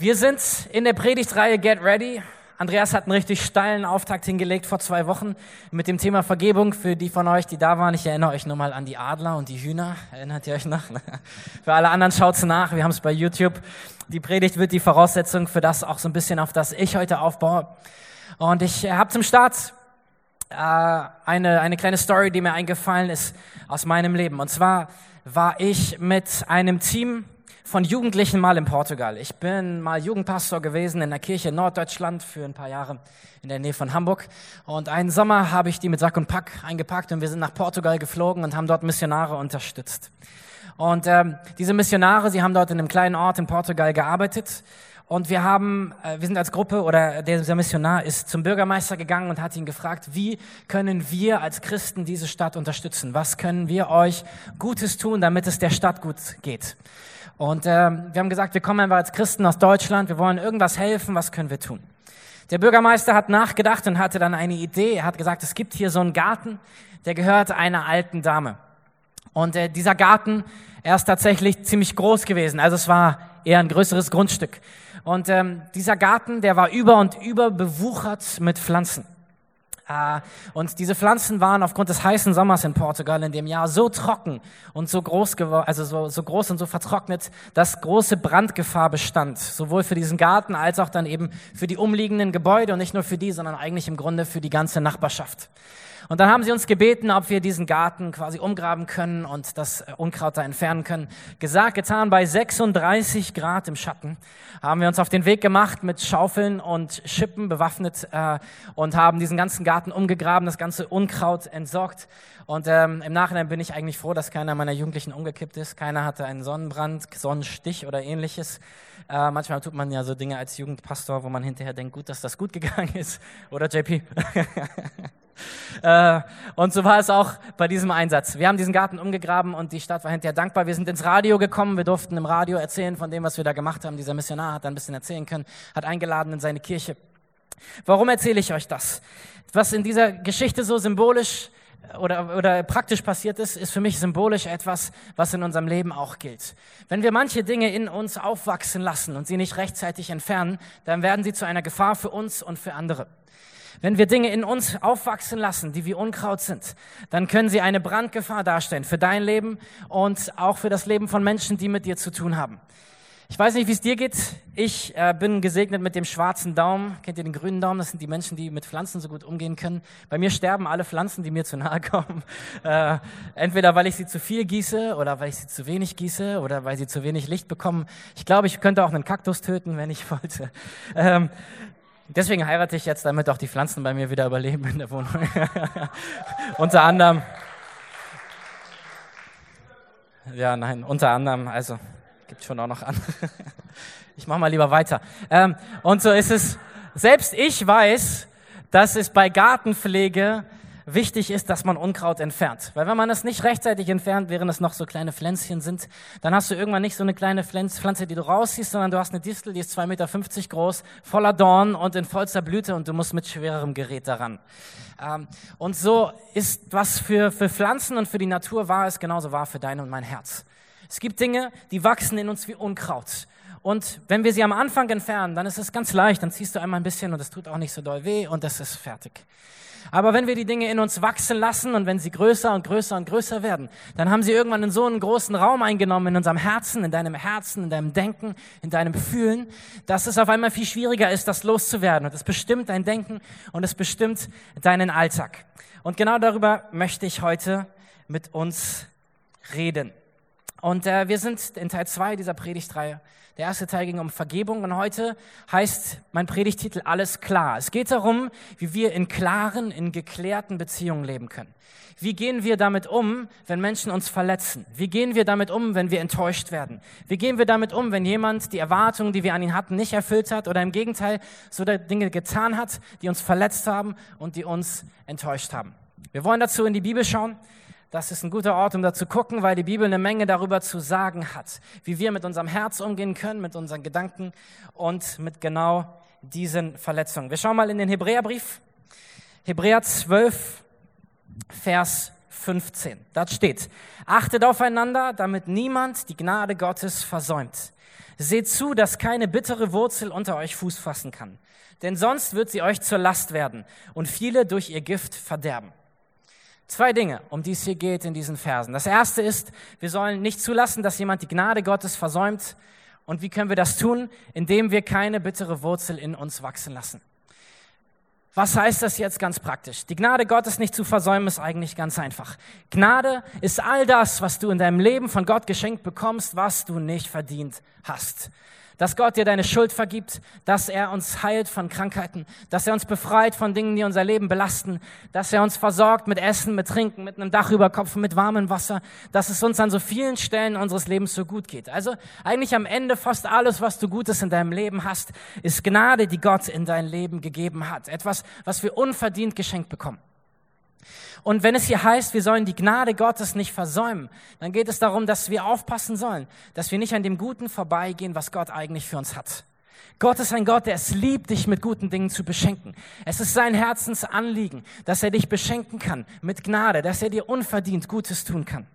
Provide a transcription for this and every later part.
Wir sind in der Predigtreihe Get Ready. Andreas hat einen richtig steilen Auftakt hingelegt vor zwei Wochen mit dem Thema Vergebung. Für die von euch, die da waren, ich erinnere euch nochmal an die Adler und die Hühner. Erinnert ihr euch noch? Für alle anderen schaut's nach. Wir haben es bei YouTube. Die Predigt wird die Voraussetzung für das auch so ein bisschen, auf das ich heute aufbaue. Und ich habe zum Start äh, eine, eine kleine Story, die mir eingefallen ist aus meinem Leben. Und zwar war ich mit einem Team von Jugendlichen mal in Portugal. Ich bin mal Jugendpastor gewesen in der Kirche in Norddeutschland für ein paar Jahre in der Nähe von Hamburg. Und einen Sommer habe ich die mit Sack und Pack eingepackt und wir sind nach Portugal geflogen und haben dort Missionare unterstützt. Und ähm, diese Missionare, sie haben dort in einem kleinen Ort in Portugal gearbeitet. Und wir haben, äh, wir sind als Gruppe oder dieser Missionar ist zum Bürgermeister gegangen und hat ihn gefragt, wie können wir als Christen diese Stadt unterstützen? Was können wir euch Gutes tun, damit es der Stadt gut geht? Und äh, wir haben gesagt, wir kommen einfach als Christen aus Deutschland, wir wollen irgendwas helfen, was können wir tun? Der Bürgermeister hat nachgedacht und hatte dann eine Idee. Er hat gesagt, es gibt hier so einen Garten, der gehört einer alten Dame. Und äh, dieser Garten, er ist tatsächlich ziemlich groß gewesen. Also es war eher ein größeres Grundstück. Und ähm, dieser Garten, der war über und über bewuchert mit Pflanzen. Äh, und diese Pflanzen waren aufgrund des heißen Sommers in Portugal in dem Jahr so trocken und so groß geworden, also so, so groß und so vertrocknet, dass große Brandgefahr bestand. Sowohl für diesen Garten als auch dann eben für die umliegenden Gebäude und nicht nur für die, sondern eigentlich im Grunde für die ganze Nachbarschaft. Und dann haben sie uns gebeten, ob wir diesen Garten quasi umgraben können und das äh, Unkraut da entfernen können. Gesagt, getan, bei 36 Grad im Schatten haben wir uns auf den Weg gemacht mit Schaufeln und Schippen bewaffnet äh, und haben diesen ganzen Garten umgegraben, das ganze Unkraut entsorgt. Und ähm, im Nachhinein bin ich eigentlich froh, dass keiner meiner Jugendlichen umgekippt ist. Keiner hatte einen Sonnenbrand, Sonnenstich oder ähnliches. Äh, manchmal tut man ja so Dinge als Jugendpastor, wo man hinterher denkt, gut, dass das gut gegangen ist. Oder JP? Äh, und so war es auch bei diesem Einsatz. Wir haben diesen Garten umgegraben und die Stadt war hinterher dankbar. Wir sind ins Radio gekommen, wir durften im Radio erzählen von dem, was wir da gemacht haben. Dieser Missionar hat da ein bisschen erzählen können, hat eingeladen in seine Kirche. Warum erzähle ich euch das? Was in dieser Geschichte so symbolisch oder, oder praktisch passiert ist, ist für mich symbolisch etwas, was in unserem Leben auch gilt. Wenn wir manche Dinge in uns aufwachsen lassen und sie nicht rechtzeitig entfernen, dann werden sie zu einer Gefahr für uns und für andere. Wenn wir Dinge in uns aufwachsen lassen, die wie Unkraut sind, dann können sie eine Brandgefahr darstellen für dein Leben und auch für das Leben von Menschen, die mit dir zu tun haben. Ich weiß nicht, wie es dir geht. Ich äh, bin gesegnet mit dem schwarzen Daumen. Kennt ihr den grünen Daumen? Das sind die Menschen, die mit Pflanzen so gut umgehen können. Bei mir sterben alle Pflanzen, die mir zu nahe kommen. Äh, entweder weil ich sie zu viel gieße oder weil ich sie zu wenig gieße oder weil sie zu wenig Licht bekommen. Ich glaube, ich könnte auch einen Kaktus töten, wenn ich wollte. Ähm, Deswegen heirate ich jetzt, damit auch die Pflanzen bei mir wieder überleben in der Wohnung. unter anderem. Ja, nein, unter anderem, also gibt schon auch noch andere. ich mache mal lieber weiter. Ähm, und so ist es, selbst ich weiß, dass es bei Gartenpflege wichtig ist, dass man Unkraut entfernt. Weil wenn man es nicht rechtzeitig entfernt, während es noch so kleine Pflänzchen sind, dann hast du irgendwann nicht so eine kleine Pflanze, die du rausziehst, sondern du hast eine Distel, die ist 2,50 Meter groß, voller Dorn und in vollster Blüte und du musst mit schwererem Gerät daran. Ähm, und so ist, was für, für Pflanzen und für die Natur wahr ist, genauso wahr für dein und mein Herz. Es gibt Dinge, die wachsen in uns wie Unkraut. Und wenn wir sie am Anfang entfernen, dann ist es ganz leicht, dann ziehst du einmal ein bisschen und es tut auch nicht so doll weh und es ist fertig. Aber wenn wir die Dinge in uns wachsen lassen und wenn sie größer und größer und größer werden, dann haben sie irgendwann in so einen großen Raum eingenommen in unserem Herzen, in deinem Herzen, in deinem Denken, in deinem Fühlen, dass es auf einmal viel schwieriger ist, das loszuwerden. Und es bestimmt dein Denken und es bestimmt deinen Alltag. Und genau darüber möchte ich heute mit uns reden. Und äh, wir sind in Teil zwei dieser Predigtreihe. Der erste Teil ging um Vergebung und heute heißt mein Predigtitel Alles klar. Es geht darum, wie wir in klaren, in geklärten Beziehungen leben können. Wie gehen wir damit um, wenn Menschen uns verletzen? Wie gehen wir damit um, wenn wir enttäuscht werden? Wie gehen wir damit um, wenn jemand die Erwartungen, die wir an ihn hatten, nicht erfüllt hat oder im Gegenteil so Dinge getan hat, die uns verletzt haben und die uns enttäuscht haben? Wir wollen dazu in die Bibel schauen. Das ist ein guter Ort, um da zu gucken, weil die Bibel eine Menge darüber zu sagen hat, wie wir mit unserem Herz umgehen können, mit unseren Gedanken und mit genau diesen Verletzungen. Wir schauen mal in den Hebräerbrief. Hebräer 12, Vers 15. Dort steht, achtet aufeinander, damit niemand die Gnade Gottes versäumt. Seht zu, dass keine bittere Wurzel unter euch Fuß fassen kann, denn sonst wird sie euch zur Last werden und viele durch ihr Gift verderben. Zwei Dinge, um die es hier geht in diesen Versen. Das erste ist, wir sollen nicht zulassen, dass jemand die Gnade Gottes versäumt. Und wie können wir das tun? Indem wir keine bittere Wurzel in uns wachsen lassen. Was heißt das jetzt ganz praktisch? Die Gnade Gottes nicht zu versäumen ist eigentlich ganz einfach. Gnade ist all das, was du in deinem Leben von Gott geschenkt bekommst, was du nicht verdient hast dass Gott dir deine Schuld vergibt, dass er uns heilt von Krankheiten, dass er uns befreit von Dingen, die unser Leben belasten, dass er uns versorgt mit Essen, mit Trinken, mit einem Dach über Kopf, mit warmem Wasser, dass es uns an so vielen Stellen unseres Lebens so gut geht. Also eigentlich am Ende fast alles, was du Gutes in deinem Leben hast, ist Gnade, die Gott in dein Leben gegeben hat. Etwas, was wir unverdient geschenkt bekommen. Und wenn es hier heißt, wir sollen die Gnade Gottes nicht versäumen, dann geht es darum, dass wir aufpassen sollen, dass wir nicht an dem Guten vorbeigehen, was Gott eigentlich für uns hat. Gott ist ein Gott, der es liebt, dich mit guten Dingen zu beschenken. Es ist sein Herzensanliegen, dass er dich beschenken kann mit Gnade, dass er dir unverdient Gutes tun kann.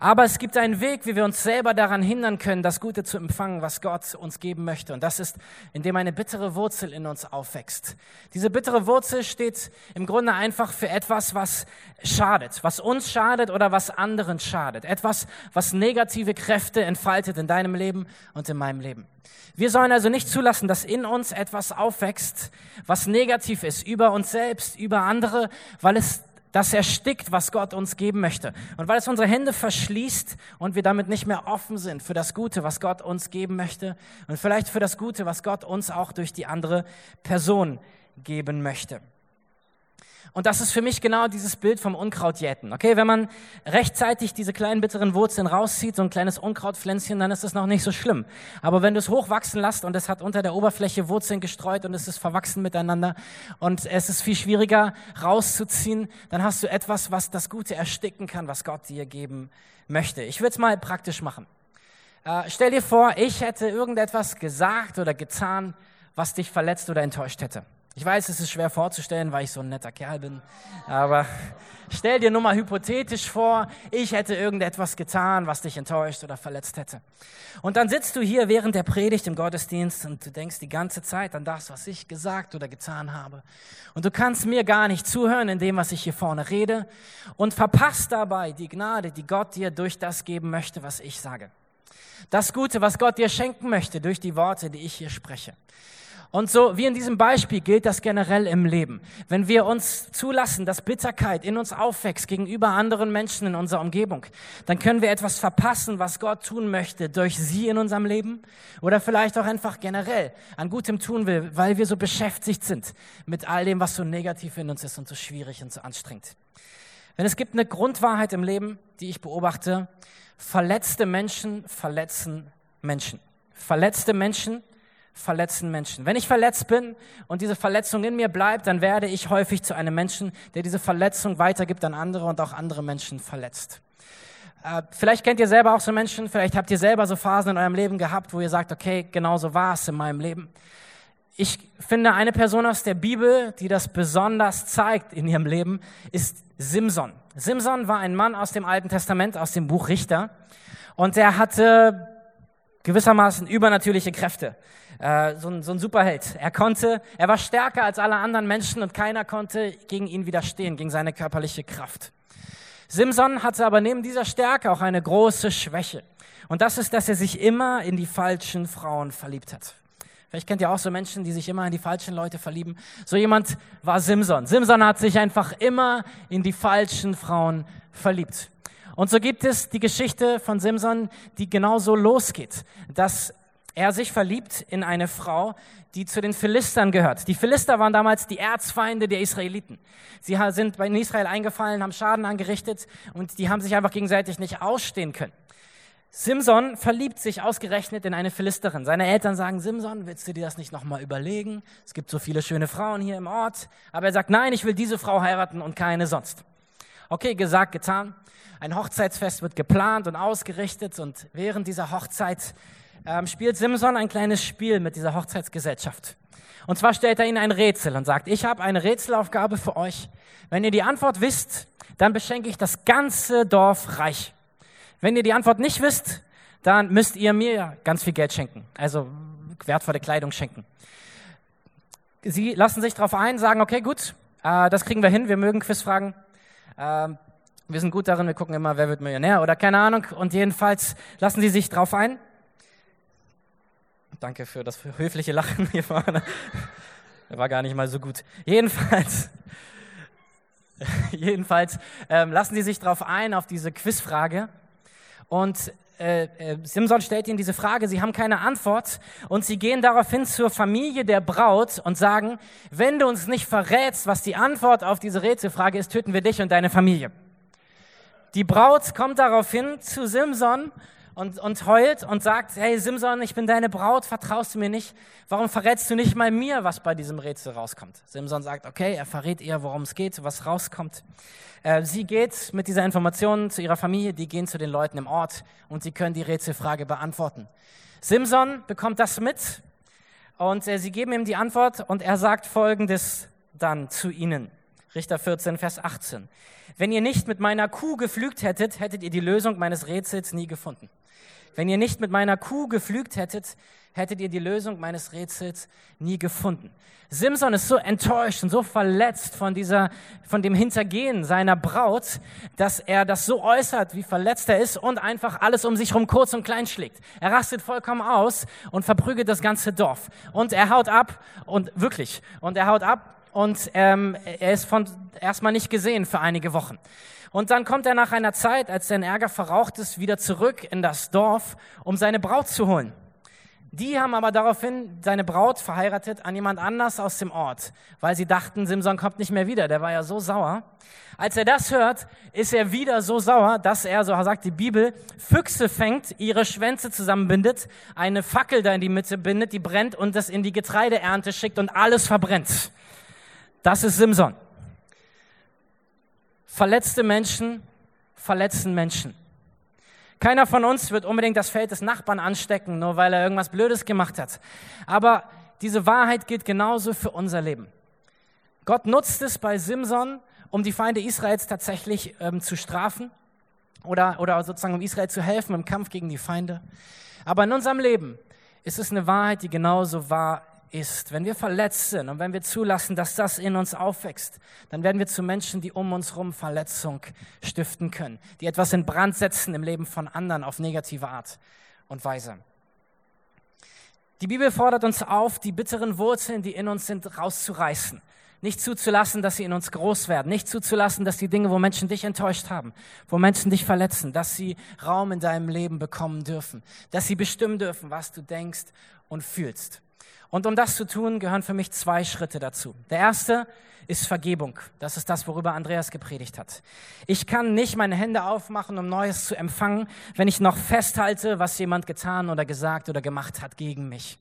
Aber es gibt einen Weg, wie wir uns selber daran hindern können, das Gute zu empfangen, was Gott uns geben möchte. Und das ist, indem eine bittere Wurzel in uns aufwächst. Diese bittere Wurzel steht im Grunde einfach für etwas, was schadet, was uns schadet oder was anderen schadet. Etwas, was negative Kräfte entfaltet in deinem Leben und in meinem Leben. Wir sollen also nicht zulassen, dass in uns etwas aufwächst, was negativ ist, über uns selbst, über andere, weil es das erstickt, was Gott uns geben möchte. Und weil es unsere Hände verschließt und wir damit nicht mehr offen sind für das Gute, was Gott uns geben möchte und vielleicht für das Gute, was Gott uns auch durch die andere Person geben möchte. Und das ist für mich genau dieses Bild vom Unkrautjäten. Okay, wenn man rechtzeitig diese kleinen bitteren Wurzeln rauszieht, so ein kleines Unkrautpflänzchen, dann ist es noch nicht so schlimm. Aber wenn du es hochwachsen lässt und es hat unter der Oberfläche Wurzeln gestreut und es ist verwachsen miteinander und es ist viel schwieriger rauszuziehen, dann hast du etwas, was das Gute ersticken kann, was Gott dir geben möchte. Ich würde es mal praktisch machen. Äh, stell dir vor, ich hätte irgendetwas gesagt oder getan, was dich verletzt oder enttäuscht hätte. Ich weiß, es ist schwer vorzustellen, weil ich so ein netter Kerl bin. Aber stell dir nur mal hypothetisch vor, ich hätte irgendetwas getan, was dich enttäuscht oder verletzt hätte. Und dann sitzt du hier während der Predigt im Gottesdienst und du denkst die ganze Zeit an das, was ich gesagt oder getan habe. Und du kannst mir gar nicht zuhören in dem, was ich hier vorne rede und verpasst dabei die Gnade, die Gott dir durch das geben möchte, was ich sage. Das Gute, was Gott dir schenken möchte durch die Worte, die ich hier spreche. Und so wie in diesem Beispiel gilt das generell im Leben. Wenn wir uns zulassen, dass Bitterkeit in uns aufwächst gegenüber anderen Menschen in unserer Umgebung, dann können wir etwas verpassen, was Gott tun möchte durch sie in unserem Leben oder vielleicht auch einfach generell an Gutem tun will, weil wir so beschäftigt sind mit all dem, was so negativ in uns ist und so schwierig und so anstrengend. Wenn es gibt eine Grundwahrheit im Leben, die ich beobachte, verletzte Menschen verletzen Menschen. Verletzte Menschen verletzen Menschen. Wenn ich verletzt bin und diese Verletzung in mir bleibt, dann werde ich häufig zu einem Menschen, der diese Verletzung weitergibt an andere und auch andere Menschen verletzt. Äh, vielleicht kennt ihr selber auch so Menschen, vielleicht habt ihr selber so Phasen in eurem Leben gehabt, wo ihr sagt, okay, genau so war es in meinem Leben. Ich finde, eine Person aus der Bibel, die das besonders zeigt in ihrem Leben, ist Simson. Simson war ein Mann aus dem Alten Testament, aus dem Buch Richter. Und er hatte gewissermaßen übernatürliche Kräfte. Äh, so, ein, so ein Superheld. Er konnte, er war stärker als alle anderen Menschen und keiner konnte gegen ihn widerstehen, gegen seine körperliche Kraft. Simson hatte aber neben dieser Stärke auch eine große Schwäche. Und das ist, dass er sich immer in die falschen Frauen verliebt hat. Vielleicht kennt ihr auch so Menschen, die sich immer in die falschen Leute verlieben. So jemand war Simson. Simson hat sich einfach immer in die falschen Frauen verliebt. Und so gibt es die Geschichte von Simson, die genauso losgeht, dass er sich verliebt in eine Frau, die zu den Philistern gehört. Die Philister waren damals die Erzfeinde der Israeliten. Sie sind bei Israel eingefallen, haben Schaden angerichtet und die haben sich einfach gegenseitig nicht ausstehen können. Simson verliebt sich ausgerechnet in eine Philisterin. Seine Eltern sagen, Simson, willst du dir das nicht nochmal überlegen? Es gibt so viele schöne Frauen hier im Ort. Aber er sagt, nein, ich will diese Frau heiraten und keine sonst. Okay, gesagt, getan. Ein Hochzeitsfest wird geplant und ausgerichtet und während dieser Hochzeit ähm, spielt Simson ein kleines Spiel mit dieser Hochzeitsgesellschaft. Und zwar stellt er ihnen ein Rätsel und sagt, ich habe eine Rätselaufgabe für euch. Wenn ihr die Antwort wisst, dann beschenke ich das ganze Dorf reich. Wenn ihr die Antwort nicht wisst, dann müsst ihr mir ganz viel Geld schenken, also wertvolle Kleidung schenken. Sie lassen sich darauf ein, sagen, okay, gut, äh, das kriegen wir hin, wir mögen Quizfragen. Äh, wir sind gut darin, wir gucken immer, wer wird Millionär oder keine Ahnung. Und jedenfalls lassen sie sich darauf ein. Danke für das höfliche Lachen hier vorne. War gar nicht mal so gut. Jedenfalls, jedenfalls ähm, lassen sie sich darauf ein, auf diese Quizfrage. Und äh, äh, Simson stellt ihnen diese Frage, sie haben keine Antwort und sie gehen daraufhin zur Familie der Braut und sagen, wenn du uns nicht verrätst, was die Antwort auf diese Rätselfrage ist, töten wir dich und deine Familie. Die Braut kommt daraufhin zu Simson und, und heult und sagt, hey Simson, ich bin deine Braut, vertraust du mir nicht? Warum verrätst du nicht mal mir, was bei diesem Rätsel rauskommt? Simson sagt, okay, er verrät ihr, worum es geht, was rauskommt. Äh, sie geht mit dieser Information zu ihrer Familie, die gehen zu den Leuten im Ort und sie können die Rätselfrage beantworten. Simson bekommt das mit und äh, sie geben ihm die Antwort und er sagt Folgendes dann zu ihnen. Richter 14, Vers 18. Wenn ihr nicht mit meiner Kuh geflügt hättet, hättet ihr die Lösung meines Rätsels nie gefunden. Wenn ihr nicht mit meiner Kuh geflügt hättet, hättet ihr die Lösung meines Rätsels nie gefunden. Simson ist so enttäuscht und so verletzt von dieser, von dem Hintergehen seiner Braut, dass er das so äußert, wie verletzt er ist und einfach alles um sich herum kurz und klein schlägt. Er rastet vollkommen aus und verprügelt das ganze Dorf. Und er haut ab und wirklich, und er haut ab und ähm, er ist von erstmal nicht gesehen für einige Wochen. Und dann kommt er nach einer Zeit, als sein Ärger verraucht ist, wieder zurück in das Dorf, um seine Braut zu holen. Die haben aber daraufhin seine Braut verheiratet an jemand anders aus dem Ort, weil sie dachten, Simson kommt nicht mehr wieder. Der war ja so sauer. Als er das hört, ist er wieder so sauer, dass er, so sagt die Bibel, Füchse fängt, ihre Schwänze zusammenbindet, eine Fackel da in die Mitte bindet, die brennt und das in die Getreideernte schickt und alles verbrennt. Das ist Simson. Verletzte Menschen verletzen Menschen. Keiner von uns wird unbedingt das Feld des Nachbarn anstecken, nur weil er irgendwas Blödes gemacht hat. Aber diese Wahrheit gilt genauso für unser Leben. Gott nutzt es bei Simson, um die Feinde Israels tatsächlich ähm, zu strafen oder, oder sozusagen um Israel zu helfen im Kampf gegen die Feinde. Aber in unserem Leben ist es eine Wahrheit, die genauso wahr ist, wenn wir verletzt sind und wenn wir zulassen, dass das in uns aufwächst, dann werden wir zu Menschen, die um uns herum Verletzung stiften können, die etwas in Brand setzen im Leben von anderen auf negative Art und Weise. Die Bibel fordert uns auf, die bitteren Wurzeln, die in uns sind, rauszureißen. Nicht zuzulassen, dass sie in uns groß werden. Nicht zuzulassen, dass die Dinge, wo Menschen dich enttäuscht haben, wo Menschen dich verletzen, dass sie Raum in deinem Leben bekommen dürfen. Dass sie bestimmen dürfen, was du denkst und fühlst. Und um das zu tun, gehören für mich zwei Schritte dazu. Der erste ist Vergebung. Das ist das, worüber Andreas gepredigt hat. Ich kann nicht meine Hände aufmachen, um Neues zu empfangen, wenn ich noch festhalte, was jemand getan oder gesagt oder gemacht hat gegen mich.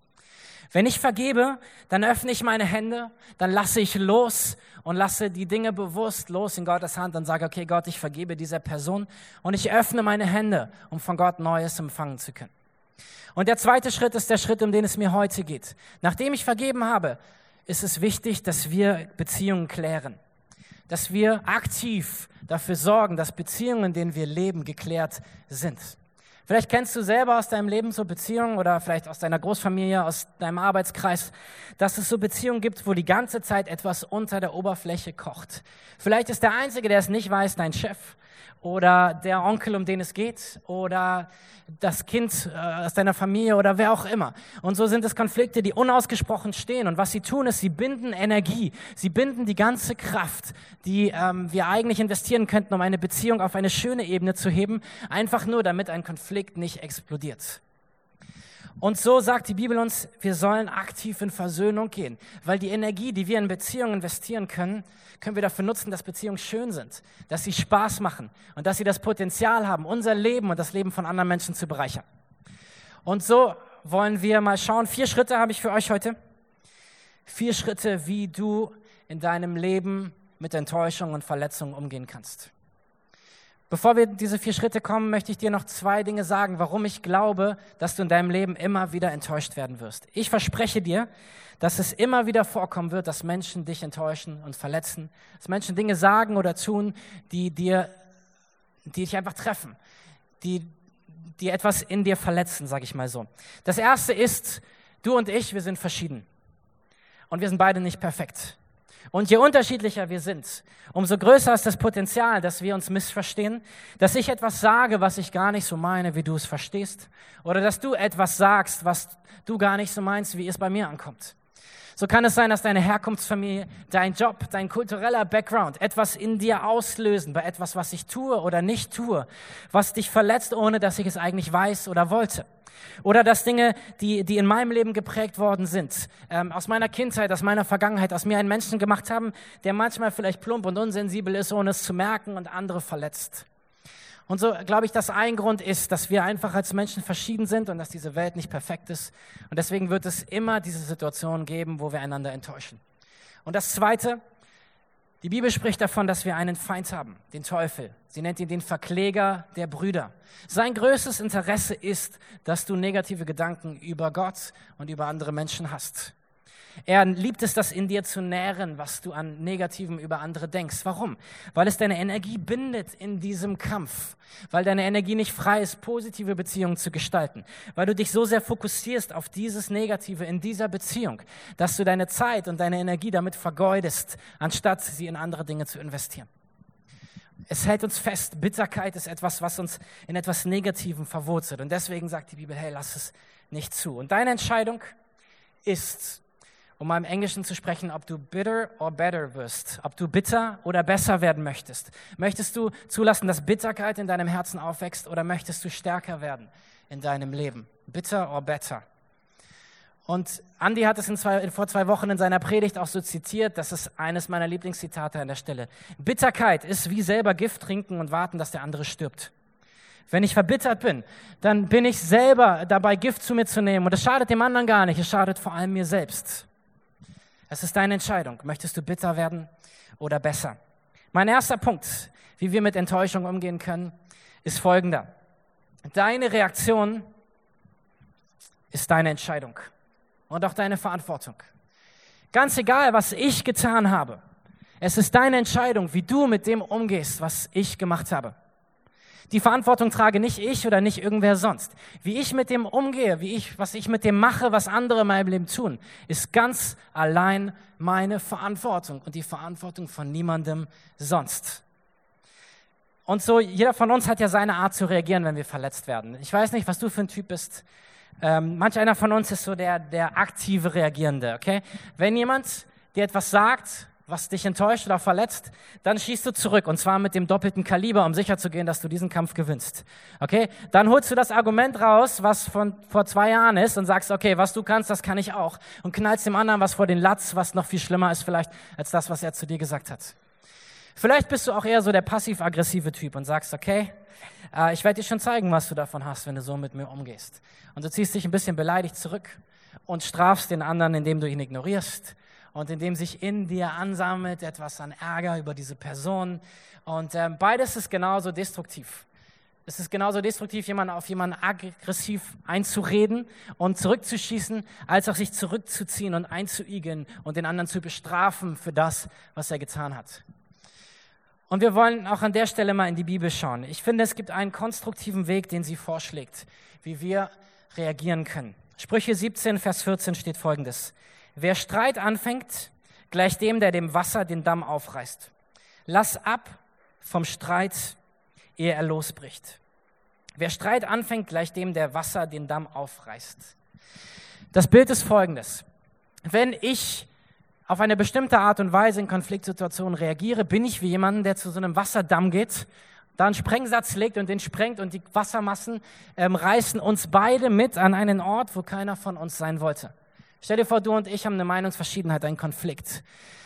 Wenn ich vergebe, dann öffne ich meine Hände, dann lasse ich los und lasse die Dinge bewusst los in Gottes Hand und sage, okay Gott, ich vergebe dieser Person und ich öffne meine Hände, um von Gott Neues empfangen zu können. Und der zweite Schritt ist der Schritt, um den es mir heute geht. Nachdem ich vergeben habe, ist es wichtig, dass wir Beziehungen klären. Dass wir aktiv dafür sorgen, dass Beziehungen, in denen wir leben, geklärt sind. Vielleicht kennst du selber aus deinem Leben so Beziehungen oder vielleicht aus deiner Großfamilie, aus deinem Arbeitskreis, dass es so Beziehungen gibt, wo die ganze Zeit etwas unter der Oberfläche kocht. Vielleicht ist der Einzige, der es nicht weiß, dein Chef oder der Onkel, um den es geht, oder das Kind äh, aus deiner Familie oder wer auch immer. Und so sind es Konflikte, die unausgesprochen stehen. Und was sie tun, ist, sie binden Energie, sie binden die ganze Kraft, die ähm, wir eigentlich investieren könnten, um eine Beziehung auf eine schöne Ebene zu heben, einfach nur, damit ein Konflikt nicht explodiert. Und so sagt die Bibel uns, wir sollen aktiv in Versöhnung gehen, weil die Energie, die wir in Beziehungen investieren können, können wir dafür nutzen, dass Beziehungen schön sind, dass sie Spaß machen und dass sie das Potenzial haben, unser Leben und das Leben von anderen Menschen zu bereichern. Und so wollen wir mal schauen. Vier Schritte habe ich für euch heute. Vier Schritte, wie du in deinem Leben mit Enttäuschung und Verletzungen umgehen kannst. Bevor wir diese vier Schritte kommen, möchte ich dir noch zwei Dinge sagen, warum ich glaube, dass du in deinem Leben immer wieder enttäuscht werden wirst. Ich verspreche dir, dass es immer wieder vorkommen wird, dass Menschen dich enttäuschen und verletzen, dass Menschen Dinge sagen oder tun, die dir, die dich einfach treffen, die, die etwas in dir verletzen, sage ich mal so. Das erste ist, du und ich, wir sind verschieden. Und wir sind beide nicht perfekt. Und je unterschiedlicher wir sind, umso größer ist das Potenzial, dass wir uns missverstehen, dass ich etwas sage, was ich gar nicht so meine, wie du es verstehst, oder dass du etwas sagst, was du gar nicht so meinst, wie es bei mir ankommt. So kann es sein, dass deine Herkunftsfamilie, dein Job, dein kultureller Background etwas in dir auslösen, bei etwas, was ich tue oder nicht tue, was dich verletzt, ohne dass ich es eigentlich weiß oder wollte. Oder dass Dinge, die, die in meinem Leben geprägt worden sind, ähm, aus meiner Kindheit, aus meiner Vergangenheit, aus mir einen Menschen gemacht haben, der manchmal vielleicht plump und unsensibel ist, ohne es zu merken und andere verletzt. Und so glaube ich, dass ein Grund ist, dass wir einfach als Menschen verschieden sind und dass diese Welt nicht perfekt ist. Und deswegen wird es immer diese Situationen geben, wo wir einander enttäuschen. Und das Zweite, die Bibel spricht davon, dass wir einen Feind haben, den Teufel. Sie nennt ihn den Verkläger der Brüder. Sein größtes Interesse ist, dass du negative Gedanken über Gott und über andere Menschen hast. Er liebt es, das in dir zu nähren, was du an Negativen über andere denkst. Warum? Weil es deine Energie bindet in diesem Kampf. Weil deine Energie nicht frei ist, positive Beziehungen zu gestalten. Weil du dich so sehr fokussierst auf dieses Negative in dieser Beziehung, dass du deine Zeit und deine Energie damit vergeudest, anstatt sie in andere Dinge zu investieren. Es hält uns fest. Bitterkeit ist etwas, was uns in etwas Negativem verwurzelt. Und deswegen sagt die Bibel, hey, lass es nicht zu. Und deine Entscheidung ist, um mal im Englischen zu sprechen, ob du bitter or better wirst, ob du bitter oder besser werden möchtest. Möchtest du zulassen, dass Bitterkeit in deinem Herzen aufwächst oder möchtest du stärker werden in deinem Leben? Bitter or better? Und Andy hat es in zwei, vor zwei Wochen in seiner Predigt auch so zitiert, das ist eines meiner Lieblingszitate an der Stelle. Bitterkeit ist wie selber Gift trinken und warten, dass der andere stirbt. Wenn ich verbittert bin, dann bin ich selber dabei, Gift zu mir zu nehmen. Und es schadet dem anderen gar nicht, es schadet vor allem mir selbst. Es ist deine Entscheidung. Möchtest du bitter werden oder besser? Mein erster Punkt, wie wir mit Enttäuschung umgehen können, ist folgender. Deine Reaktion ist deine Entscheidung und auch deine Verantwortung. Ganz egal, was ich getan habe, es ist deine Entscheidung, wie du mit dem umgehst, was ich gemacht habe. Die Verantwortung trage nicht ich oder nicht irgendwer sonst. Wie ich mit dem umgehe, wie ich, was ich mit dem mache, was andere in meinem Leben tun, ist ganz allein meine Verantwortung und die Verantwortung von niemandem sonst. Und so, jeder von uns hat ja seine Art zu reagieren, wenn wir verletzt werden. Ich weiß nicht, was du für ein Typ bist. Ähm, manch einer von uns ist so der, der aktive Reagierende, okay? Wenn jemand dir etwas sagt, was dich enttäuscht oder verletzt, dann schießt du zurück und zwar mit dem doppelten Kaliber, um sicherzugehen, dass du diesen Kampf gewinnst. Okay? Dann holst du das Argument raus, was von vor zwei Jahren ist und sagst, okay, was du kannst, das kann ich auch und knallst dem anderen was vor den Latz, was noch viel schlimmer ist vielleicht als das, was er zu dir gesagt hat. Vielleicht bist du auch eher so der passiv-aggressive Typ und sagst, okay, äh, ich werde dir schon zeigen, was du davon hast, wenn du so mit mir umgehst. Und du ziehst dich ein bisschen beleidigt zurück und strafst den anderen, indem du ihn ignorierst und in dem sich in dir ansammelt etwas an Ärger über diese Person. Und ähm, beides ist genauso destruktiv. Es ist genauso destruktiv, jemanden auf jemanden aggressiv einzureden und zurückzuschießen, als auch sich zurückzuziehen und einzuigeln und den anderen zu bestrafen für das, was er getan hat. Und wir wollen auch an der Stelle mal in die Bibel schauen. Ich finde, es gibt einen konstruktiven Weg, den sie vorschlägt, wie wir reagieren können. Sprüche 17, Vers 14 steht folgendes. Wer Streit anfängt, gleich dem, der dem Wasser den Damm aufreißt. Lass ab vom Streit, ehe er losbricht. Wer Streit anfängt, gleich dem, der Wasser den Damm aufreißt. Das Bild ist folgendes. Wenn ich auf eine bestimmte Art und Weise in Konfliktsituationen reagiere, bin ich wie jemand, der zu so einem Wasserdamm geht, da einen Sprengsatz legt und den sprengt und die Wassermassen ähm, reißen uns beide mit an einen Ort, wo keiner von uns sein wollte. Stell dir vor, du und ich haben eine Meinungsverschiedenheit, einen Konflikt.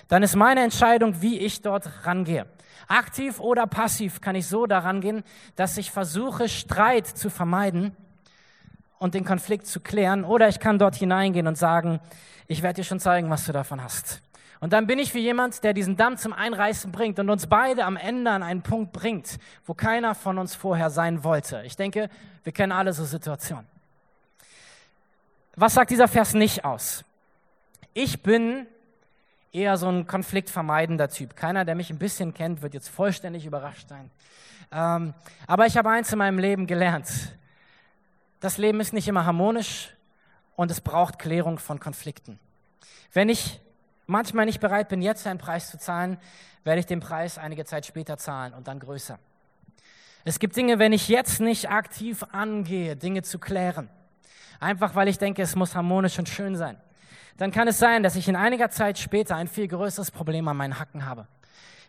Dann ist meine Entscheidung, wie ich dort rangehe. Aktiv oder passiv kann ich so daran gehen, dass ich versuche, Streit zu vermeiden und den Konflikt zu klären. Oder ich kann dort hineingehen und sagen, ich werde dir schon zeigen, was du davon hast. Und dann bin ich wie jemand, der diesen Damm zum Einreißen bringt und uns beide am Ende an einen Punkt bringt, wo keiner von uns vorher sein wollte. Ich denke, wir kennen alle so Situationen. Was sagt dieser Vers nicht aus? Ich bin eher so ein konfliktvermeidender Typ. Keiner, der mich ein bisschen kennt, wird jetzt vollständig überrascht sein. Ähm, aber ich habe eins in meinem Leben gelernt. Das Leben ist nicht immer harmonisch und es braucht Klärung von Konflikten. Wenn ich manchmal nicht bereit bin, jetzt einen Preis zu zahlen, werde ich den Preis einige Zeit später zahlen und dann größer. Es gibt Dinge, wenn ich jetzt nicht aktiv angehe, Dinge zu klären, einfach weil ich denke, es muss harmonisch und schön sein, dann kann es sein, dass ich in einiger Zeit später ein viel größeres Problem an meinen Hacken habe.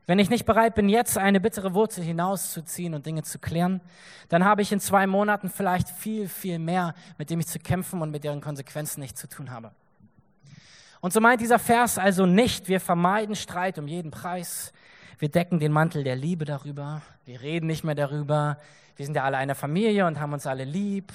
Wenn ich nicht bereit bin, jetzt eine bittere Wurzel hinauszuziehen und Dinge zu klären, dann habe ich in zwei Monaten vielleicht viel, viel mehr, mit dem ich zu kämpfen und mit deren Konsequenzen nicht zu tun habe. Und so meint dieser Vers also nicht, wir vermeiden Streit um jeden Preis, wir decken den Mantel der Liebe darüber, wir reden nicht mehr darüber, wir sind ja alle eine Familie und haben uns alle lieb.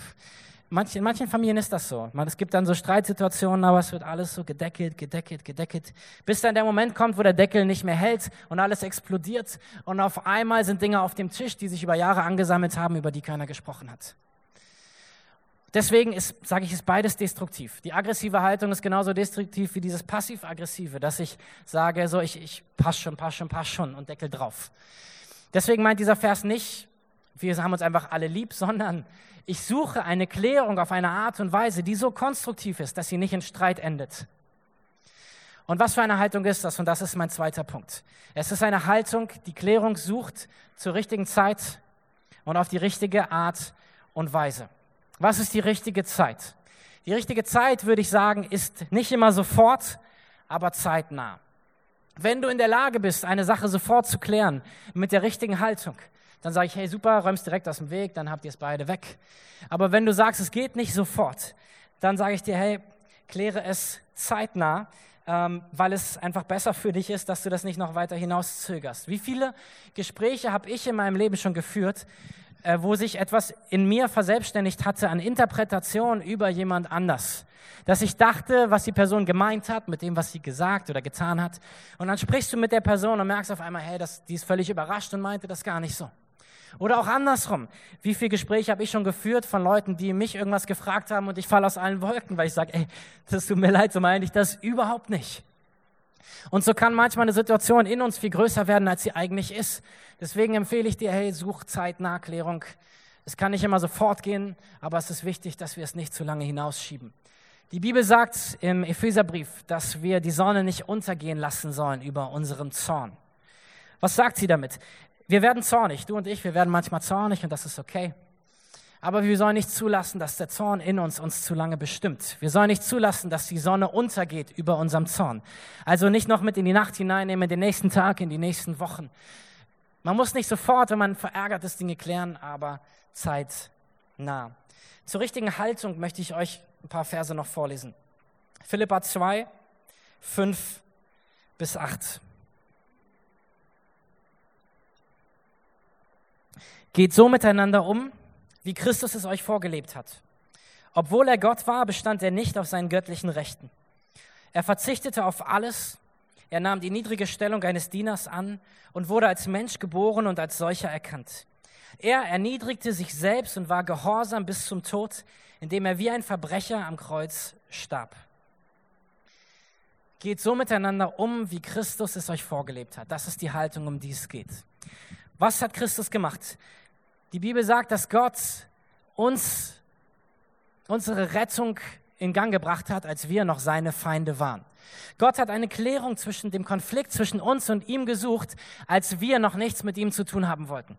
Manch, in manchen Familien ist das so. Es gibt dann so Streitsituationen, aber es wird alles so gedeckelt, gedeckelt, gedeckelt, bis dann der Moment kommt, wo der Deckel nicht mehr hält und alles explodiert und auf einmal sind Dinge auf dem Tisch, die sich über Jahre angesammelt haben, über die keiner gesprochen hat. Deswegen ist, sage ich, ist beides destruktiv. Die aggressive Haltung ist genauso destruktiv wie dieses passiv-aggressive, dass ich sage, so ich, ich pass schon, pass schon, pass schon und Deckel drauf. Deswegen meint dieser Vers nicht, wir haben uns einfach alle lieb, sondern ich suche eine Klärung auf eine Art und Weise, die so konstruktiv ist, dass sie nicht in Streit endet. Und was für eine Haltung ist das? Und das ist mein zweiter Punkt. Es ist eine Haltung, die Klärung sucht zur richtigen Zeit und auf die richtige Art und Weise. Was ist die richtige Zeit? Die richtige Zeit, würde ich sagen, ist nicht immer sofort, aber zeitnah. Wenn du in der Lage bist, eine Sache sofort zu klären mit der richtigen Haltung, dann sage ich, hey super, räumst direkt aus dem Weg, dann habt ihr es beide weg. Aber wenn du sagst, es geht nicht sofort, dann sage ich dir, hey, kläre es zeitnah, ähm, weil es einfach besser für dich ist, dass du das nicht noch weiter hinauszögerst. Wie viele Gespräche habe ich in meinem Leben schon geführt, äh, wo sich etwas in mir verselbstständigt hatte an Interpretation über jemand anders. Dass ich dachte, was die Person gemeint hat, mit dem, was sie gesagt oder getan hat. Und dann sprichst du mit der Person und merkst auf einmal, hey, das, die ist völlig überrascht und meinte das gar nicht so. Oder auch andersrum. Wie viele Gespräche habe ich schon geführt von Leuten, die mich irgendwas gefragt haben und ich falle aus allen Wolken, weil ich sage, ey, das tut mir leid, so meine ich das überhaupt nicht. Und so kann manchmal eine Situation in uns viel größer werden, als sie eigentlich ist. Deswegen empfehle ich dir, hey, such zeitnah Klärung. Es kann nicht immer sofort gehen, aber es ist wichtig, dass wir es nicht zu lange hinausschieben. Die Bibel sagt im Epheserbrief, dass wir die Sonne nicht untergehen lassen sollen über unserem Zorn. Was sagt sie damit? Wir werden zornig, du und ich, wir werden manchmal zornig und das ist okay. Aber wir sollen nicht zulassen, dass der Zorn in uns uns zu lange bestimmt. Wir sollen nicht zulassen, dass die Sonne untergeht über unserem Zorn. Also nicht noch mit in die Nacht hineinnehmen, in den nächsten Tag, in die nächsten Wochen. Man muss nicht sofort, wenn man verärgert ist, Dinge klären, aber Zeit nah. Zur richtigen Haltung möchte ich euch ein paar Verse noch vorlesen. Philippa 2, 5 bis 8. Geht so miteinander um, wie Christus es euch vorgelebt hat. Obwohl er Gott war, bestand er nicht auf seinen göttlichen Rechten. Er verzichtete auf alles, er nahm die niedrige Stellung eines Dieners an und wurde als Mensch geboren und als solcher erkannt. Er erniedrigte sich selbst und war gehorsam bis zum Tod, indem er wie ein Verbrecher am Kreuz starb. Geht so miteinander um, wie Christus es euch vorgelebt hat. Das ist die Haltung, um die es geht. Was hat Christus gemacht? Die Bibel sagt, dass Gott uns unsere Rettung in Gang gebracht hat, als wir noch seine Feinde waren. Gott hat eine Klärung zwischen dem Konflikt zwischen uns und ihm gesucht, als wir noch nichts mit ihm zu tun haben wollten.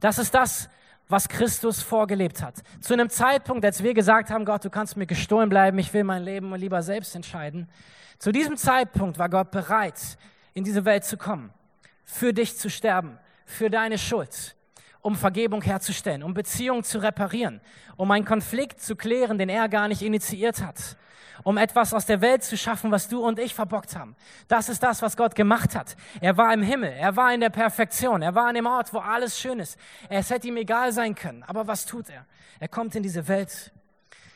Das ist das, was Christus vorgelebt hat. Zu einem Zeitpunkt, als wir gesagt haben, Gott, du kannst mir gestohlen bleiben, ich will mein Leben lieber selbst entscheiden. Zu diesem Zeitpunkt war Gott bereit, in diese Welt zu kommen, für dich zu sterben, für deine Schuld um Vergebung herzustellen, um Beziehungen zu reparieren, um einen Konflikt zu klären, den er gar nicht initiiert hat, um etwas aus der Welt zu schaffen, was du und ich verbockt haben. Das ist das, was Gott gemacht hat. Er war im Himmel, er war in der Perfektion, er war an dem Ort, wo alles schön ist. Es hätte ihm egal sein können. Aber was tut er? Er kommt in diese Welt,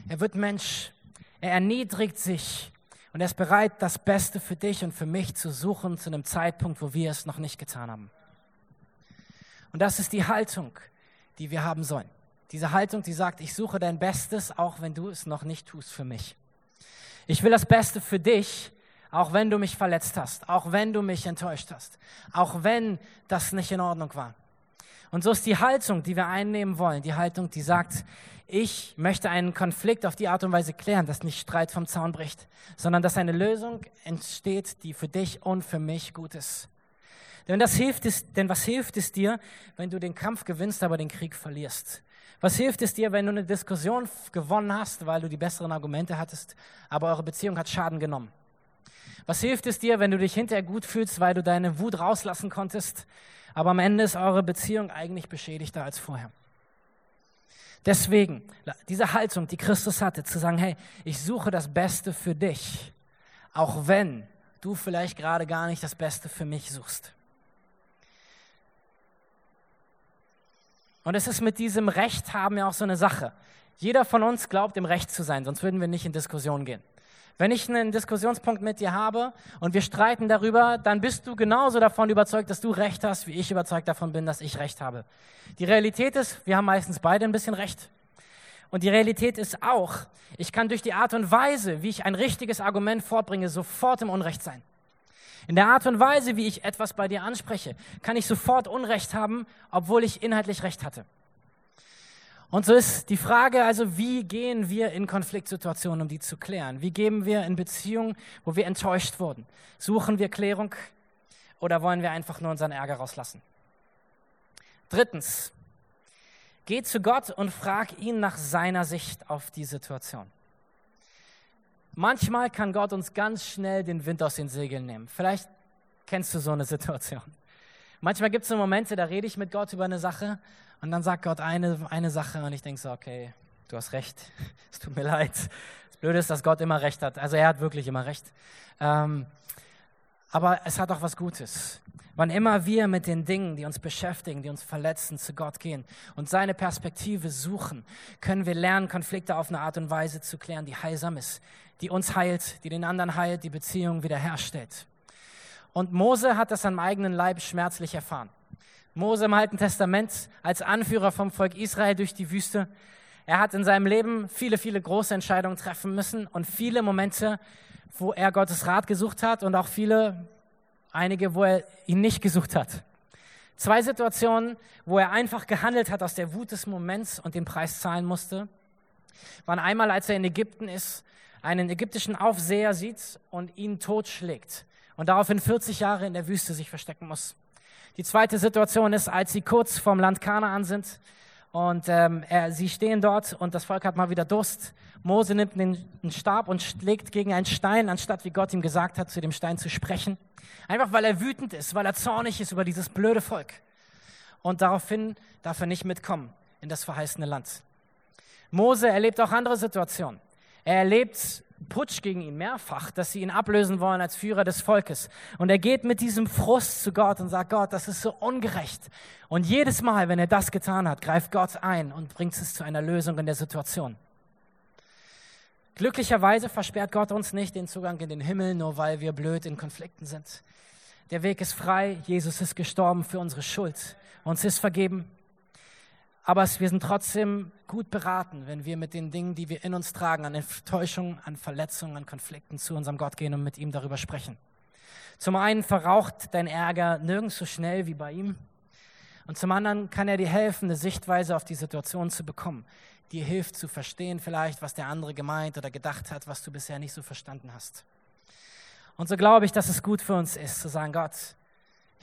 er wird Mensch, er erniedrigt sich Und er ist bereit, das Beste für dich und für mich zu suchen zu einem Zeitpunkt, wo wir es noch nicht getan haben. Und das ist die Haltung, die wir haben sollen. Diese Haltung, die sagt, ich suche dein Bestes, auch wenn du es noch nicht tust für mich. Ich will das Beste für dich, auch wenn du mich verletzt hast, auch wenn du mich enttäuscht hast, auch wenn das nicht in Ordnung war. Und so ist die Haltung, die wir einnehmen wollen, die Haltung, die sagt, ich möchte einen Konflikt auf die Art und Weise klären, dass nicht Streit vom Zaun bricht, sondern dass eine Lösung entsteht, die für dich und für mich gut ist. Denn, das hilft es, denn was hilft es dir, wenn du den Kampf gewinnst, aber den Krieg verlierst? Was hilft es dir, wenn du eine Diskussion gewonnen hast, weil du die besseren Argumente hattest, aber eure Beziehung hat Schaden genommen? Was hilft es dir, wenn du dich hinterher gut fühlst, weil du deine Wut rauslassen konntest, aber am Ende ist eure Beziehung eigentlich beschädigter als vorher? Deswegen, diese Haltung, die Christus hatte, zu sagen, hey, ich suche das Beste für dich, auch wenn du vielleicht gerade gar nicht das Beste für mich suchst. Und es ist mit diesem Recht haben ja auch so eine Sache. Jeder von uns glaubt, im Recht zu sein, sonst würden wir nicht in Diskussion gehen. Wenn ich einen Diskussionspunkt mit dir habe und wir streiten darüber, dann bist du genauso davon überzeugt, dass du Recht hast, wie ich überzeugt davon bin, dass ich Recht habe. Die Realität ist, wir haben meistens beide ein bisschen Recht. Und die Realität ist auch, ich kann durch die Art und Weise, wie ich ein richtiges Argument fortbringe, sofort im Unrecht sein. In der Art und Weise, wie ich etwas bei dir anspreche, kann ich sofort Unrecht haben, obwohl ich inhaltlich Recht hatte. Und so ist die Frage also, wie gehen wir in Konfliktsituationen, um die zu klären? Wie gehen wir in Beziehungen, wo wir enttäuscht wurden? Suchen wir Klärung oder wollen wir einfach nur unseren Ärger rauslassen? Drittens, geh zu Gott und frag ihn nach seiner Sicht auf die Situation. Manchmal kann Gott uns ganz schnell den Wind aus den Segeln nehmen. Vielleicht kennst du so eine Situation. Manchmal gibt es so Momente, da rede ich mit Gott über eine Sache und dann sagt Gott eine, eine Sache und ich denke so, okay, du hast recht, es tut mir leid. Das Blöde ist, dass Gott immer recht hat. Also er hat wirklich immer recht. Ähm, aber es hat auch was Gutes. Wann immer wir mit den Dingen, die uns beschäftigen, die uns verletzen, zu Gott gehen und seine Perspektive suchen, können wir lernen, Konflikte auf eine Art und Weise zu klären, die heilsam ist, die uns heilt, die den anderen heilt, die Beziehung wiederherstellt. Und Mose hat das am eigenen Leib schmerzlich erfahren. Mose im Alten Testament als Anführer vom Volk Israel durch die Wüste. Er hat in seinem Leben viele, viele große Entscheidungen treffen müssen und viele Momente, wo er Gottes Rat gesucht hat und auch viele einige, wo er ihn nicht gesucht hat. Zwei Situationen, wo er einfach gehandelt hat aus der Wut des Moments und den Preis zahlen musste, waren einmal, als er in Ägypten ist, einen ägyptischen Aufseher sieht und ihn totschlägt und daraufhin 40 Jahre in der Wüste sich verstecken muss. Die zweite Situation ist, als sie kurz vorm Land Kanaan sind und ähm, er, sie stehen dort und das Volk hat mal wieder Durst. Mose nimmt den, den Stab und schlägt gegen einen Stein, anstatt wie Gott ihm gesagt hat, zu dem Stein zu sprechen. Einfach weil er wütend ist, weil er zornig ist über dieses blöde Volk. Und daraufhin darf er nicht mitkommen in das verheißene Land. Mose erlebt auch andere Situationen. Er erlebt Putsch gegen ihn mehrfach, dass sie ihn ablösen wollen als Führer des Volkes. Und er geht mit diesem Frust zu Gott und sagt, Gott, das ist so ungerecht. Und jedes Mal, wenn er das getan hat, greift Gott ein und bringt es zu einer Lösung in der Situation. Glücklicherweise versperrt Gott uns nicht den Zugang in den Himmel, nur weil wir blöd in Konflikten sind. Der Weg ist frei, Jesus ist gestorben für unsere Schuld, uns ist vergeben. Aber wir sind trotzdem gut beraten, wenn wir mit den Dingen, die wir in uns tragen, an Enttäuschungen, an Verletzungen, an Konflikten zu unserem Gott gehen und mit ihm darüber sprechen. Zum einen verraucht dein Ärger nirgends so schnell wie bei ihm. Und zum anderen kann er dir helfen, eine Sichtweise auf die Situation zu bekommen dir hilft zu verstehen vielleicht, was der andere gemeint oder gedacht hat, was du bisher nicht so verstanden hast. Und so glaube ich, dass es gut für uns ist, zu sagen, Gott,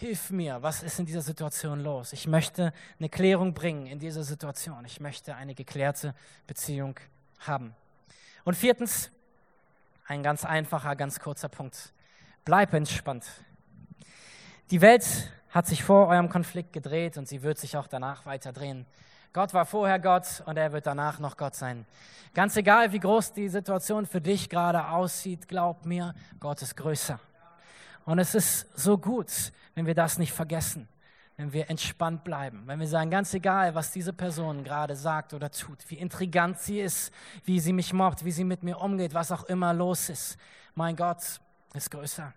hilf mir, was ist in dieser Situation los? Ich möchte eine Klärung bringen in dieser Situation. Ich möchte eine geklärte Beziehung haben. Und viertens, ein ganz einfacher, ganz kurzer Punkt. Bleib entspannt. Die Welt hat sich vor eurem Konflikt gedreht und sie wird sich auch danach weiter drehen. Gott war vorher Gott und er wird danach noch Gott sein. Ganz egal, wie groß die Situation für dich gerade aussieht, glaub mir, Gott ist größer. Und es ist so gut, wenn wir das nicht vergessen, wenn wir entspannt bleiben, wenn wir sagen, ganz egal, was diese Person gerade sagt oder tut, wie intrigant sie ist, wie sie mich mobbt, wie sie mit mir umgeht, was auch immer los ist. mein Gott ist größer.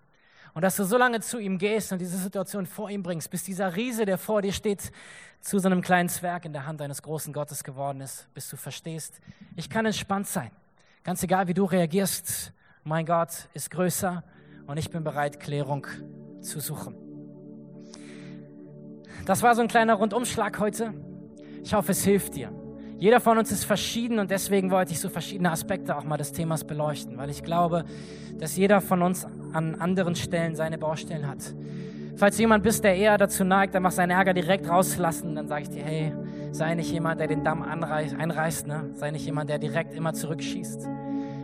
Und dass du so lange zu ihm gehst und diese Situation vor ihm bringst, bis dieser Riese, der vor dir steht, zu so einem kleinen Zwerg in der Hand eines großen Gottes geworden ist, bis du verstehst, ich kann entspannt sein. Ganz egal, wie du reagierst, mein Gott ist größer und ich bin bereit, Klärung zu suchen. Das war so ein kleiner Rundumschlag heute. Ich hoffe, es hilft dir. Jeder von uns ist verschieden und deswegen wollte ich so verschiedene Aspekte auch mal des Themas beleuchten, weil ich glaube, dass jeder von uns an anderen Stellen seine Baustellen hat. Falls du jemand bist, der eher dazu neigt, einfach seinen Ärger direkt rauszulassen, dann sage ich dir, hey, sei nicht jemand, der den Damm einreißt, ne? sei nicht jemand, der direkt immer zurückschießt.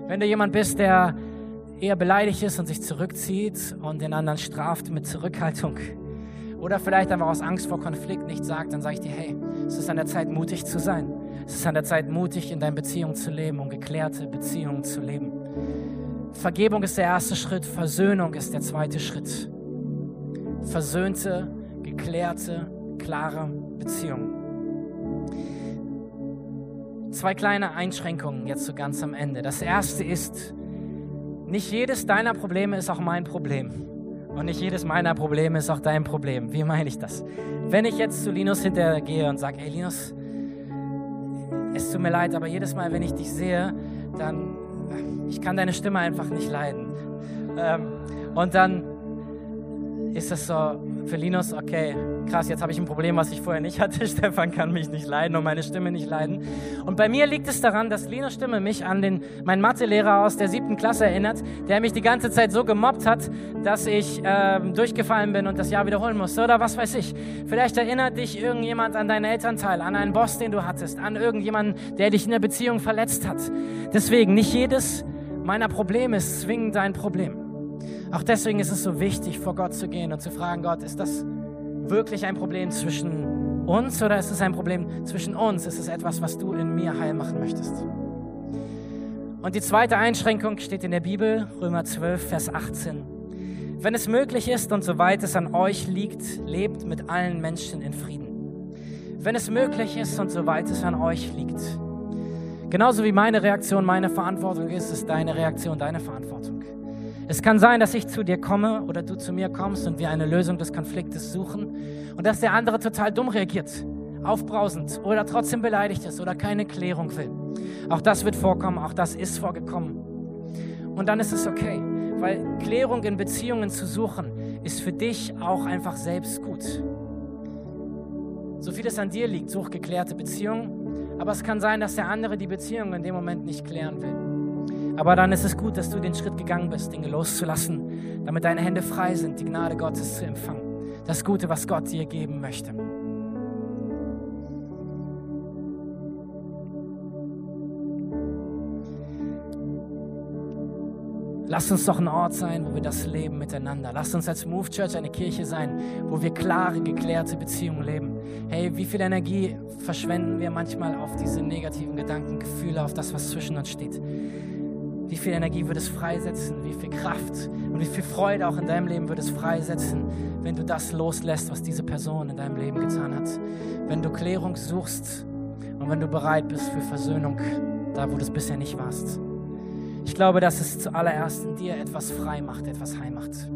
Wenn du jemand bist, der eher beleidigt ist und sich zurückzieht und den anderen straft mit Zurückhaltung oder vielleicht einfach aus Angst vor Konflikt nicht sagt, dann sage ich dir, hey, es ist an der Zeit, mutig zu sein. Es ist an der Zeit, mutig in deinen Beziehungen zu leben und geklärte Beziehungen zu leben. Vergebung ist der erste Schritt, Versöhnung ist der zweite Schritt. Versöhnte, geklärte, klare Beziehungen. Zwei kleine Einschränkungen jetzt so ganz am Ende. Das erste ist, nicht jedes deiner Probleme ist auch mein Problem. Und nicht jedes meiner Probleme ist auch dein Problem. Wie meine ich das? Wenn ich jetzt zu Linus hintergehe und sage, ey Linus, es tut mir leid, aber jedes Mal, wenn ich dich sehe, dann, ich kann deine Stimme einfach nicht leiden. Ähm, und dann ist das so für Linus, okay, krass, jetzt habe ich ein Problem, was ich vorher nicht hatte. Stefan kann mich nicht leiden und meine Stimme nicht leiden. Und bei mir liegt es daran, dass Linus Stimme mich an den, meinen Mathelehrer aus der siebten Klasse erinnert, der mich die ganze Zeit so gemobbt hat, dass ich ähm, durchgefallen bin und das Jahr wiederholen musste oder was weiß ich. Vielleicht erinnert dich irgendjemand an deinen Elternteil, an einen Boss, den du hattest, an irgendjemanden, der dich in der Beziehung verletzt hat. Deswegen, nicht jedes meiner Probleme ist zwingend dein Problem. Auch deswegen ist es so wichtig, vor Gott zu gehen und zu fragen, Gott, ist das wirklich ein Problem zwischen uns oder ist es ein Problem zwischen uns? Ist es etwas, was du in mir heil machen möchtest? Und die zweite Einschränkung steht in der Bibel, Römer 12, Vers 18. Wenn es möglich ist und soweit es an euch liegt, lebt mit allen Menschen in Frieden. Wenn es möglich ist und soweit es an euch liegt. Genauso wie meine Reaktion meine Verantwortung ist, ist deine Reaktion deine Verantwortung. Es kann sein, dass ich zu dir komme oder du zu mir kommst und wir eine Lösung des Konfliktes suchen und dass der andere total dumm reagiert, aufbrausend oder trotzdem beleidigt ist oder keine Klärung will. Auch das wird vorkommen, auch das ist vorgekommen. Und dann ist es okay, weil Klärung in Beziehungen zu suchen, ist für dich auch einfach selbst gut. So viel es an dir liegt, such geklärte Beziehungen, aber es kann sein, dass der andere die Beziehung in dem Moment nicht klären will. Aber dann ist es gut, dass du den Schritt gegangen bist, Dinge loszulassen, damit deine Hände frei sind, die Gnade Gottes zu empfangen. Das Gute, was Gott dir geben möchte. Lass uns doch ein Ort sein, wo wir das leben miteinander. Lass uns als Move Church eine Kirche sein, wo wir klare, geklärte Beziehungen leben. Hey, wie viel Energie verschwenden wir manchmal auf diese negativen Gedanken, Gefühle, auf das, was zwischen uns steht? Wie viel Energie würde es freisetzen, wie viel Kraft und wie viel Freude auch in deinem Leben würde es freisetzen, wenn du das loslässt, was diese Person in deinem Leben getan hat. Wenn du Klärung suchst und wenn du bereit bist für Versöhnung, da wo du es bisher nicht warst. Ich glaube, dass es zuallererst in dir etwas frei macht, etwas heim macht.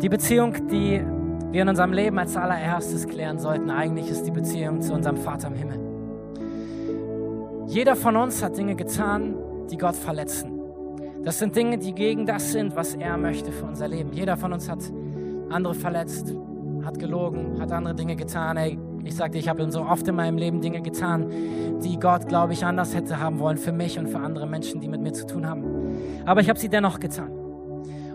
Die Beziehung, die wir in unserem Leben als allererstes klären sollten, eigentlich ist die Beziehung zu unserem Vater im Himmel. Jeder von uns hat Dinge getan, die Gott verletzen. Das sind Dinge, die gegen das sind, was er möchte für unser Leben. Jeder von uns hat andere verletzt, hat gelogen, hat andere Dinge getan. Ey, ich sagte, ich habe so oft in meinem Leben Dinge getan, die Gott, glaube ich, anders hätte haben wollen für mich und für andere Menschen, die mit mir zu tun haben. Aber ich habe sie dennoch getan.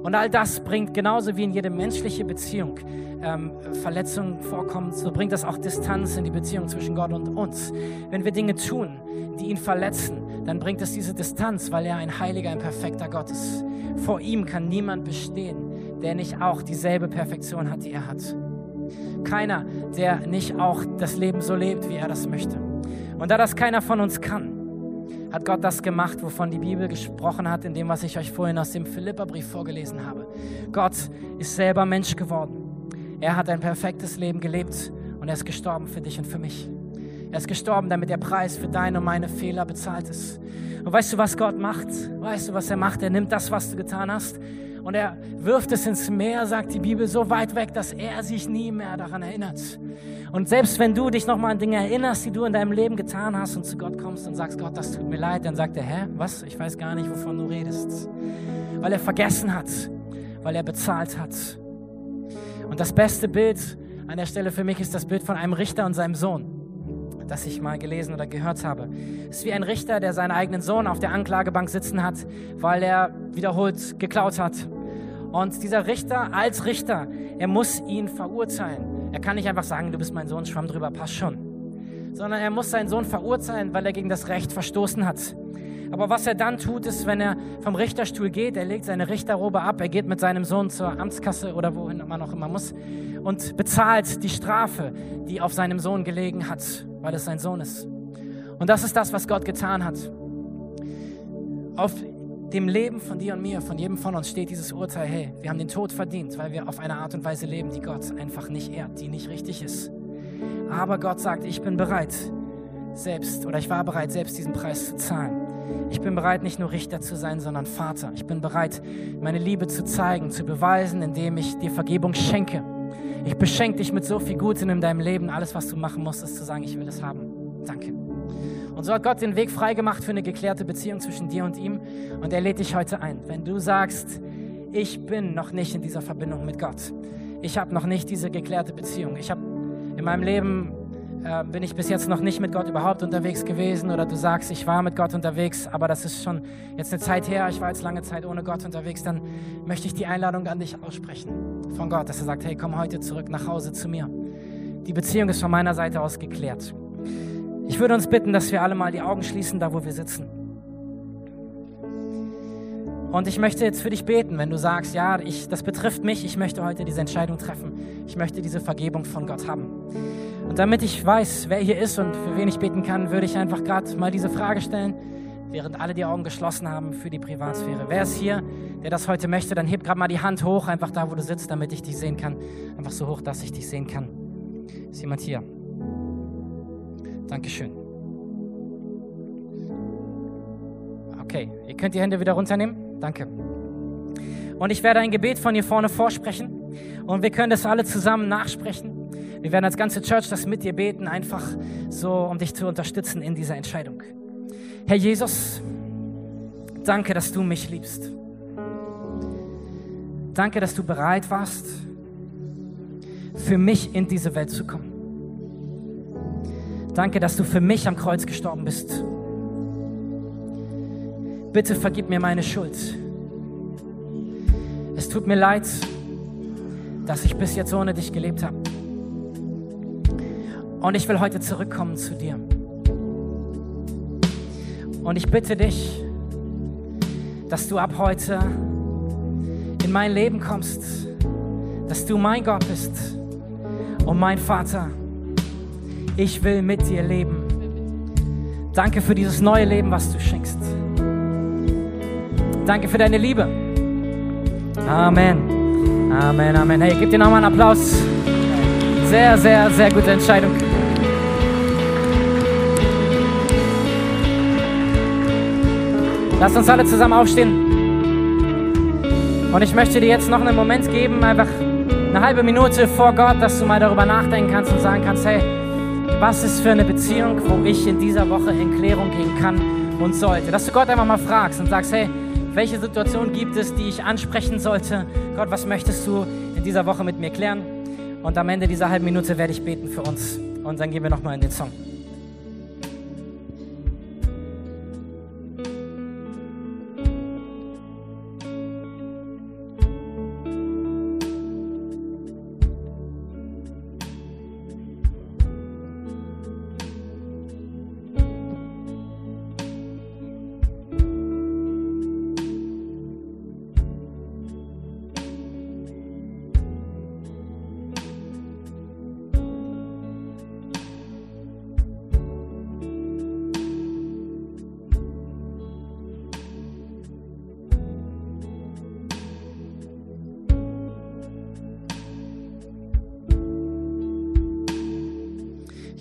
Und all das bringt genauso wie in jede menschliche Beziehung ähm, Verletzungen vorkommen, so bringt das auch Distanz in die Beziehung zwischen Gott und uns. Wenn wir Dinge tun, die ihn verletzen, dann bringt es diese Distanz, weil er ein heiliger, ein perfekter Gott ist. Vor ihm kann niemand bestehen, der nicht auch dieselbe Perfektion hat, die er hat. Keiner, der nicht auch das Leben so lebt, wie er das möchte. Und da das keiner von uns kann, hat Gott das gemacht, wovon die Bibel gesprochen hat, in dem, was ich euch vorhin aus dem Philipperbrief vorgelesen habe. Gott ist selber Mensch geworden. Er hat ein perfektes Leben gelebt und er ist gestorben für dich und für mich. Er ist gestorben, damit der Preis für deine und meine Fehler bezahlt ist. Und weißt du, was Gott macht? Weißt du, was er macht? Er nimmt das, was du getan hast, und er wirft es ins Meer, sagt die Bibel, so weit weg, dass er sich nie mehr daran erinnert. Und selbst wenn du dich nochmal an Dinge erinnerst, die du in deinem Leben getan hast und zu Gott kommst und sagst, Gott, das tut mir leid, dann sagt er, hä, was? Ich weiß gar nicht, wovon du redest. Weil er vergessen hat, weil er bezahlt hat. Und das beste Bild an der Stelle für mich ist das Bild von einem Richter und seinem Sohn das ich mal gelesen oder gehört habe. Es ist wie ein Richter, der seinen eigenen Sohn auf der Anklagebank sitzen hat, weil er wiederholt geklaut hat. Und dieser Richter als Richter, er muss ihn verurteilen. Er kann nicht einfach sagen, du bist mein Sohn, schwamm drüber, passt schon. Sondern er muss seinen Sohn verurteilen, weil er gegen das Recht verstoßen hat. Aber was er dann tut, ist, wenn er vom Richterstuhl geht, er legt seine Richterrobe ab, er geht mit seinem Sohn zur Amtskasse oder wohin man auch immer muss und bezahlt die Strafe, die auf seinem Sohn gelegen hat weil es sein Sohn ist. Und das ist das, was Gott getan hat. Auf dem Leben von dir und mir, von jedem von uns steht dieses Urteil, hey, wir haben den Tod verdient, weil wir auf eine Art und Weise leben, die Gott einfach nicht ehrt, die nicht richtig ist. Aber Gott sagt, ich bin bereit, selbst, oder ich war bereit, selbst diesen Preis zu zahlen. Ich bin bereit, nicht nur Richter zu sein, sondern Vater. Ich bin bereit, meine Liebe zu zeigen, zu beweisen, indem ich dir Vergebung schenke. Ich beschenke dich mit so viel Gutem in deinem Leben. Alles, was du machen musst, ist zu sagen, ich will es haben. Danke. Und so hat Gott den Weg freigemacht für eine geklärte Beziehung zwischen dir und ihm. Und er lädt dich heute ein. Wenn du sagst, ich bin noch nicht in dieser Verbindung mit Gott. Ich habe noch nicht diese geklärte Beziehung. Ich habe in meinem Leben äh, bin ich bis jetzt noch nicht mit Gott überhaupt unterwegs gewesen oder du sagst, ich war mit Gott unterwegs, aber das ist schon jetzt eine Zeit her, ich war jetzt lange Zeit ohne Gott unterwegs, dann möchte ich die Einladung an dich aussprechen von Gott, dass er sagt, hey, komm heute zurück nach Hause zu mir. Die Beziehung ist von meiner Seite aus geklärt. Ich würde uns bitten, dass wir alle mal die Augen schließen, da wo wir sitzen. Und ich möchte jetzt für dich beten, wenn du sagst, ja, ich, das betrifft mich, ich möchte heute diese Entscheidung treffen. Ich möchte diese Vergebung von Gott haben. Und damit ich weiß, wer hier ist und für wen ich beten kann, würde ich einfach gerade mal diese Frage stellen, während alle die Augen geschlossen haben für die Privatsphäre. Wer ist hier, der das heute möchte? Dann heb gerade mal die Hand hoch, einfach da, wo du sitzt, damit ich dich sehen kann. Einfach so hoch, dass ich dich sehen kann. Ist jemand hier? Dankeschön. Okay, ihr könnt die Hände wieder runternehmen. Danke. Und ich werde ein Gebet von hier vorne vorsprechen. Und wir können das alle zusammen nachsprechen. Wir werden als ganze Church das mit dir beten, einfach so, um dich zu unterstützen in dieser Entscheidung. Herr Jesus, danke, dass du mich liebst. Danke, dass du bereit warst, für mich in diese Welt zu kommen. Danke, dass du für mich am Kreuz gestorben bist. Bitte vergib mir meine Schuld. Es tut mir leid, dass ich bis jetzt ohne dich gelebt habe. Und ich will heute zurückkommen zu dir. Und ich bitte dich, dass du ab heute in mein Leben kommst, dass du mein Gott bist und mein Vater. Ich will mit dir leben. Danke für dieses neue Leben, was du schenkst. Danke für deine Liebe. Amen. Amen, Amen. Hey, gib dir nochmal einen Applaus. Sehr, sehr, sehr gute Entscheidung. Lass uns alle zusammen aufstehen. Und ich möchte dir jetzt noch einen Moment geben, einfach eine halbe Minute vor Gott, dass du mal darüber nachdenken kannst und sagen kannst, hey, was ist für eine Beziehung, wo ich in dieser Woche in Klärung gehen kann und sollte. Dass du Gott einfach mal fragst und sagst, hey, welche Situation gibt es, die ich ansprechen sollte? Gott, was möchtest du in dieser Woche mit mir klären? Und am Ende dieser halben Minute werde ich beten für uns. Und dann gehen wir nochmal in den Song.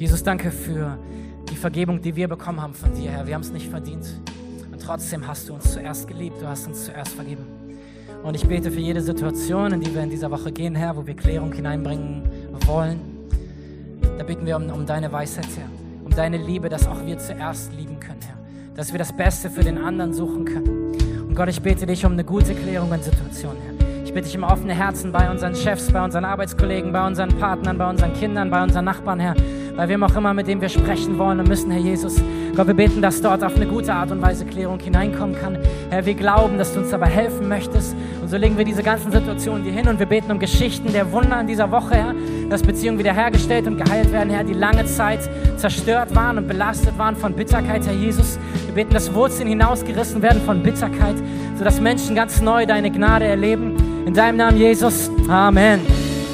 Jesus, danke für die Vergebung, die wir bekommen haben von dir, Herr. Wir haben es nicht verdient. Und trotzdem hast du uns zuerst geliebt, du hast uns zuerst vergeben. Und ich bete für jede Situation, in die wir in dieser Woche gehen, Herr, wo wir Klärung hineinbringen wollen. Da bitten wir um, um deine Weisheit, Herr, um deine Liebe, dass auch wir zuerst lieben können, Herr. Dass wir das Beste für den anderen suchen können. Und Gott, ich bete dich um eine gute Klärung in Situationen, Herr. Ich bitte dich um offene Herzen bei unseren Chefs, bei unseren Arbeitskollegen, bei unseren Partnern, bei unseren Kindern, bei unseren Nachbarn, Herr bei wem auch immer, mit dem wir sprechen wollen und müssen, Herr Jesus. Gott, wir beten, dass dort auf eine gute Art und Weise Klärung hineinkommen kann. Herr, wir glauben, dass du uns dabei helfen möchtest. Und so legen wir diese ganzen Situationen dir hin und wir beten um Geschichten der Wunder in dieser Woche, Herr, dass Beziehungen wiederhergestellt und geheilt werden, Herr, die lange Zeit zerstört waren und belastet waren von Bitterkeit, Herr Jesus. Wir beten, dass Wurzeln hinausgerissen werden von Bitterkeit, sodass Menschen ganz neu deine Gnade erleben. In deinem Namen, Jesus. Amen.